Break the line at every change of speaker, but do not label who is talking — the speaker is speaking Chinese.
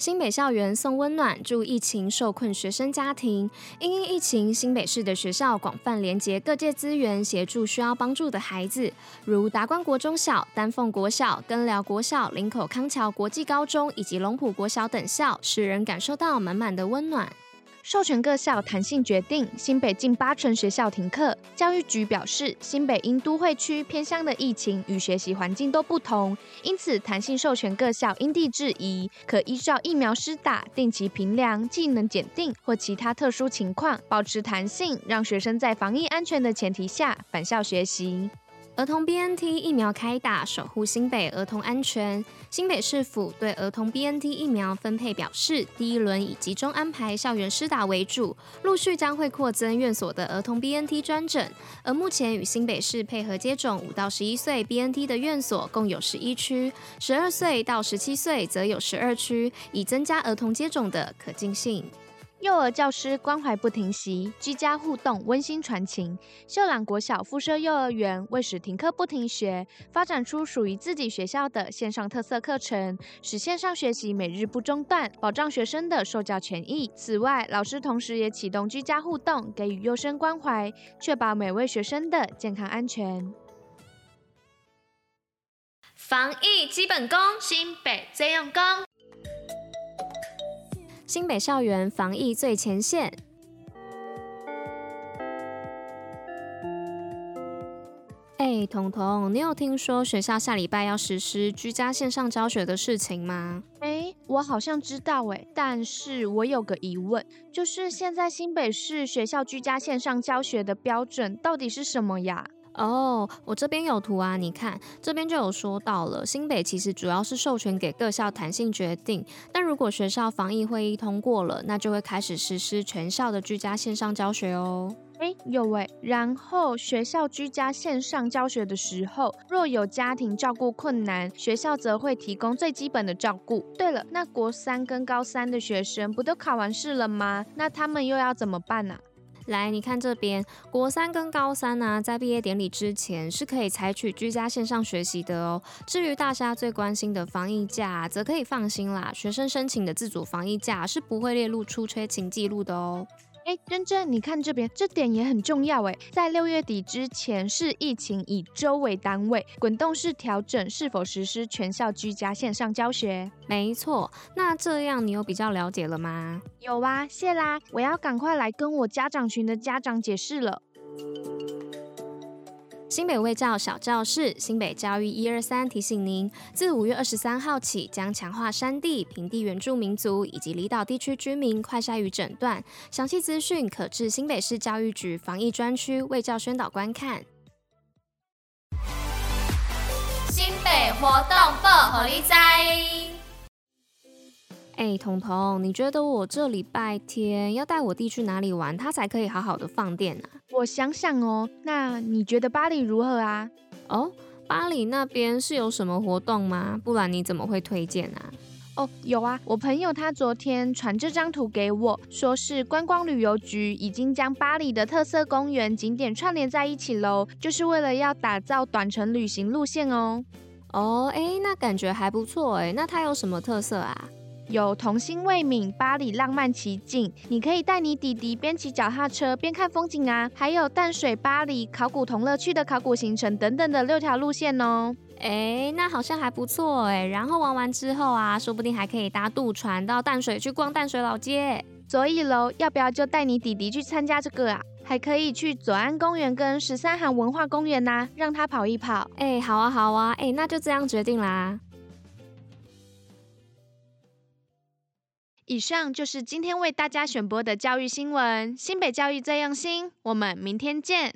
新北校园送温暖，祝疫情受困学生家庭。因应疫情，新北市的学校广泛连结各界资源，协助需要帮助的孩子，如达观国中小、丹凤国小、根寮国小、林口康桥国际高中以及龙埔国小等校，使人感受到满满的温暖。
授权各校弹性决定，新北近八成学校停课。教育局表示，新北因都会区偏乡的疫情与学习环境都不同，因此弹性授权各校因地制宜，可依照疫苗施打、定期评量、技能检定或其他特殊情况，保持弹性，让学生在防疫安全的前提下返校学习。
儿童 BNT 疫苗开打，守护新北儿童安全。新北市府对儿童 BNT 疫苗分配表示，第一轮以集中安排校园施打为主，陆续将会扩增院所的儿童 BNT 专诊。而目前与新北市配合接种五到十一岁 BNT 的院所共有十一区，十二岁到十七岁则有十二区，以增加儿童接种的可近性。
幼儿教师关怀不停息，居家互动温馨传情。秀朗国小附设幼儿园为使停课不停学，发展出属于自己学校的线上特色课程，使线上学习每日不中断，保障学生的受教权益。此外，老师同时也启动居家互动，给予幼生关怀，确保每位学生的健康安全。
防疫基本功，新北最用功。新北校园防疫最前线。哎，彤彤，你有听说学校下礼拜要实施居家线上教学的事情吗？
哎，我好像知道哎，但是我有个疑问，就是现在新北市学校居家线上教学的标准到底是什么呀？
哦，我这边有图啊，你看这边就有说到了，新北其实主要是授权给各校弹性决定，但如果学校防疫会议通过了，那就会开始实施全校的居家线上教学哦。
哎，有哎，然后学校居家线上教学的时候，若有家庭照顾困难，学校则会提供最基本的照顾。对了，那国三跟高三的学生不都考完试了吗？那他们又要怎么办呢？
来，你看这边，国三跟高三呢、在毕业典礼之前是可以采取居家线上学习的哦。至于大家最关心的防疫假，则可以放心啦，学生申请的自主防疫假是不会列入出缺勤记录的哦。
哎，珍珍，你看这边，这点也很重要哎。在六月底之前，是疫情以周为单位，滚动式调整是否实施全校居家线上教学。
没错，那这样你有比较了解了吗？
有啊，谢啦，我要赶快来跟我家长群的家长解释了。
新北卫教小教室，新北教育一二三提醒您，自五月二十三号起，将强化山地、平地原住民族以及离岛地区居民快筛与诊断。详细资讯可至新北市教育局防疫专区卫教宣导观看。新北活动不合理在。哎，彤彤，你觉得我这礼拜天要带我弟去哪里玩，他才可以好好的放电呢？
我想想哦，那你觉得巴黎如何啊？
哦，巴黎那边是有什么活动吗？不然你怎么会推荐啊？
哦，有啊，我朋友他昨天传这张图给我，说是观光旅游局已经将巴黎的特色公园景点串联在一起喽，就是为了要打造短程旅行路线哦。
哦，哎，那感觉还不错哎，那它有什么特色啊？
有童心未泯，巴黎浪漫奇境，你可以带你弟弟边骑脚踏车边看风景啊。还有淡水巴黎考古同乐趣的考古行程等等的六条路线哦。
哎，那好像还不错哎。然后玩完之后啊，说不定还可以搭渡船到淡水去逛淡水老街。
所以喽，要不要就带你弟弟去参加这个啊？还可以去左岸公园跟十三行文化公园呐，让他跑一跑。
哎，好啊好啊，哎，那就这样决定啦。
以上就是今天为大家选播的教育新闻。新北教育最用心，我们明天见。